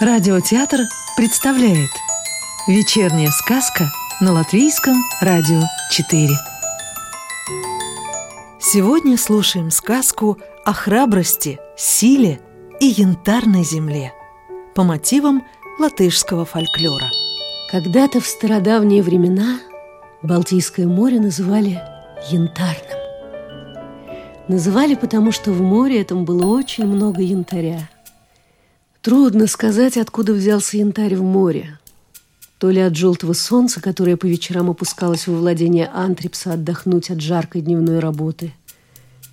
Радиотеатр представляет Вечерняя сказка на Латвийском радио 4 Сегодня слушаем сказку о храбрости, силе и янтарной земле по мотивам латышского фольклора. Когда-то в стародавние времена Балтийское море называли янтарным. Называли потому, что в море этом было очень много янтаря – Трудно сказать, откуда взялся янтарь в море. То ли от желтого солнца, которое по вечерам опускалось во владение Антрипса отдохнуть от жаркой дневной работы,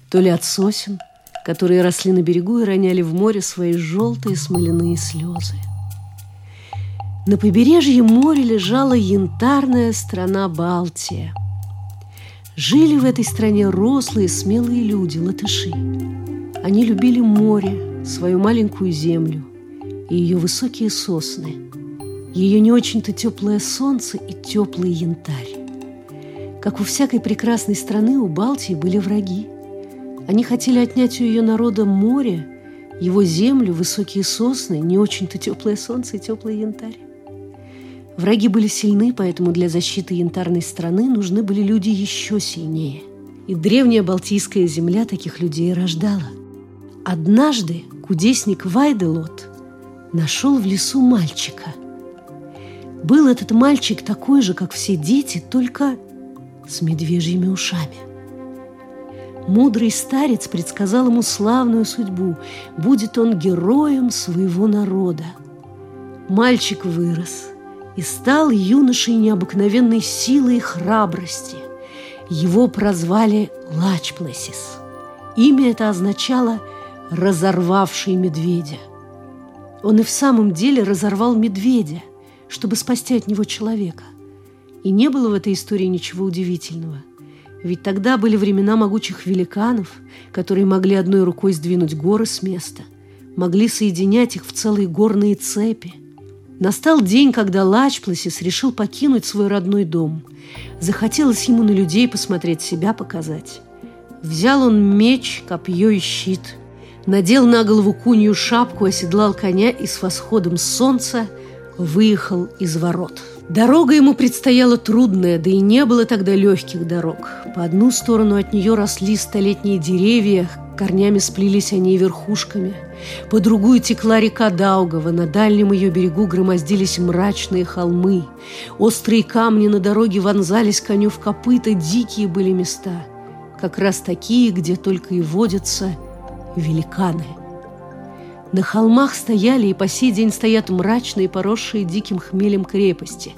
то ли от сосен, которые росли на берегу и роняли в море свои желтые смоляные слезы. На побережье моря лежала янтарная страна Балтия. Жили в этой стране рослые, смелые люди, латыши. Они любили море, свою маленькую землю – и ее высокие сосны, ее не очень-то теплое солнце и теплый янтарь. Как у всякой прекрасной страны, у Балтии были враги. Они хотели отнять у ее народа море, его землю, высокие сосны, не очень-то теплое солнце и теплый янтарь. Враги были сильны, поэтому для защиты янтарной страны нужны были люди еще сильнее. И древняя Балтийская земля таких людей рождала. Однажды кудесник Вайделот – нашел в лесу мальчика. Был этот мальчик такой же, как все дети, только с медвежьими ушами. Мудрый старец предсказал ему славную судьбу. Будет он героем своего народа. Мальчик вырос и стал юношей необыкновенной силы и храбрости. Его прозвали Лачплесис. Имя это означало «разорвавший медведя». Он и в самом деле разорвал медведя, чтобы спасти от него человека. И не было в этой истории ничего удивительного. Ведь тогда были времена могучих великанов, которые могли одной рукой сдвинуть горы с места, могли соединять их в целые горные цепи. Настал день, когда Лачпласис решил покинуть свой родной дом. Захотелось ему на людей посмотреть, себя показать. Взял он меч, копье и щит – надел на голову кунью шапку, оседлал коня и с восходом солнца выехал из ворот. Дорога ему предстояла трудная, да и не было тогда легких дорог. По одну сторону от нее росли столетние деревья, корнями сплелись они верхушками. По другую текла река Даугава, на дальнем ее берегу громоздились мрачные холмы. Острые камни на дороге вонзались коню в копыта, дикие были места. Как раз такие, где только и водятся великаны. На холмах стояли и по сей день стоят мрачные, поросшие диким хмелем крепости.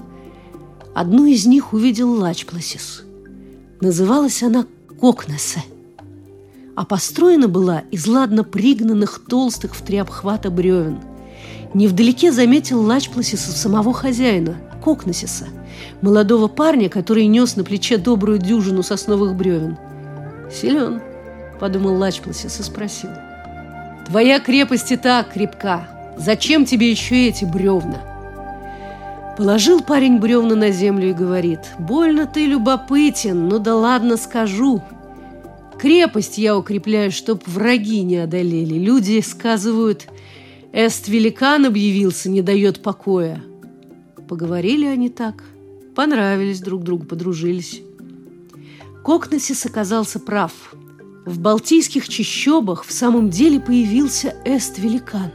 Одну из них увидел Лачпласис. Называлась она Кокнесе, а построена была из ладно пригнанных толстых в три обхвата бревен. Невдалеке заметил Лачпласиса самого хозяина, Кокнесиса, молодого парня, который нес на плече добрую дюжину сосновых бревен. Силен, – подумал Лачпласис и спросил. «Твоя крепость и так крепка. Зачем тебе еще эти бревна?» Положил парень бревна на землю и говорит, «Больно ты любопытен, ну да ладно скажу. Крепость я укрепляю, чтоб враги не одолели. Люди сказывают, Эст великан объявился, не дает покоя». Поговорили они так, понравились друг другу, подружились. Кокнесис оказался прав – в балтийских чащобах в самом деле появился эст-великан.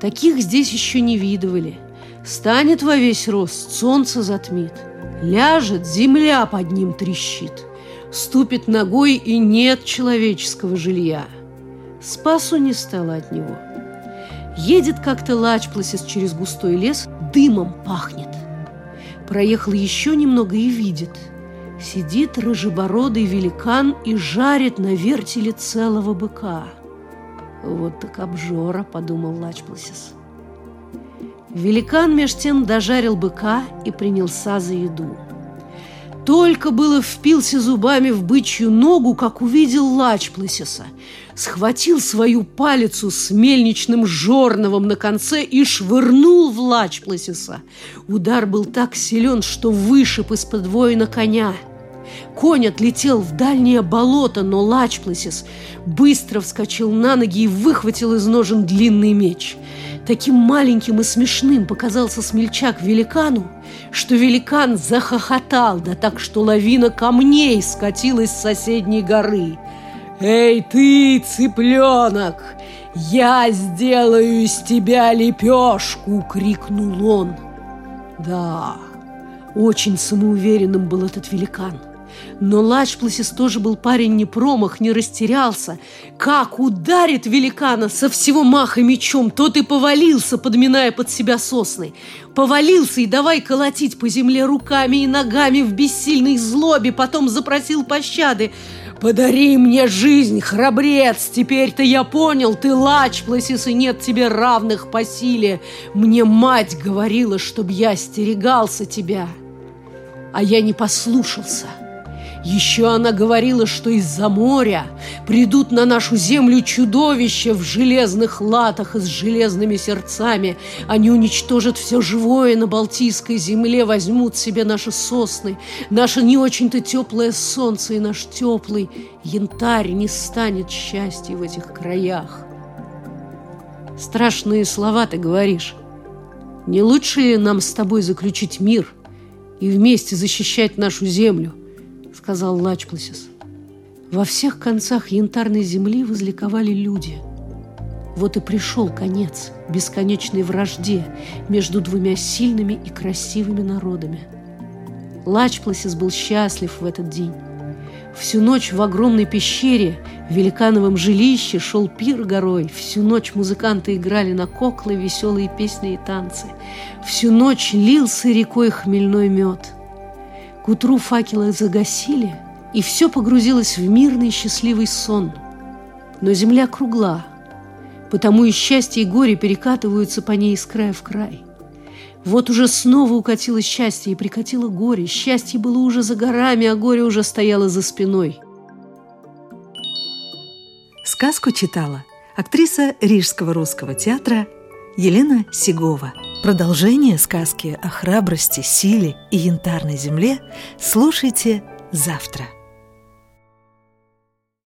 Таких здесь еще не видывали. Станет во весь рост, солнце затмит. Ляжет, земля под ним трещит. Ступит ногой, и нет человеческого жилья. Спасу не стало от него. Едет как-то Лачпласис через густой лес, дымом пахнет. Проехал еще немного и видит – Сидит рыжебородый великан и жарит на вертеле целого быка. Вот так обжора, подумал Лачпласис. Великан меж тем дожарил быка и принялся за еду. Только было впился зубами в бычью ногу, как увидел Лачпласиса. Схватил свою палицу с мельничным жорновом на конце и швырнул в Лачпласиса. Удар был так силен, что вышиб из-под воина коня – Конь отлетел в дальнее болото, но Лачпласис быстро вскочил на ноги и выхватил из ножен длинный меч. Таким маленьким и смешным показался смельчак великану, что великан захохотал, да так, что лавина камней скатилась с соседней горы. «Эй ты, цыпленок, я сделаю из тебя лепешку!» — крикнул он. Да, очень самоуверенным был этот великан – но Лачпласис тоже был парень не промах, не растерялся. Как ударит великана со всего маха мечом, тот и повалился, подминая под себя сосны. Повалился и давай колотить по земле руками и ногами в бессильной злобе, потом запросил пощады. «Подари мне жизнь, храбрец! Теперь-то я понял, ты Лачпласис, и нет тебе равных по силе. Мне мать говорила, чтоб я остерегался тебя, а я не послушался». Еще она говорила, что из-за моря придут на нашу землю чудовища в железных латах и с железными сердцами. Они уничтожат все живое на Балтийской земле, возьмут себе наши сосны, наше не очень-то теплое солнце и наш теплый янтарь не станет счастья в этих краях. Страшные слова ты говоришь. Не лучше ли нам с тобой заключить мир и вместе защищать нашу землю – сказал Лачпласис. Во всех концах янтарной земли возликовали люди. Вот и пришел конец бесконечной вражде между двумя сильными и красивыми народами. Лачпласис был счастлив в этот день. Всю ночь в огромной пещере, в великановом жилище, шел пир горой. Всю ночь музыканты играли на коклы веселые песни и танцы. Всю ночь лился рекой хмельной мед – к утру факелы загасили, и все погрузилось в мирный счастливый сон. Но земля кругла, потому и счастье и горе перекатываются по ней из края в край. Вот уже снова укатило счастье и прикатило горе. Счастье было уже за горами, а горе уже стояло за спиной. Сказку читала актриса Рижского русского театра Елена Сигова – Продолжение сказки о храбрости, силе и янтарной земле слушайте завтра.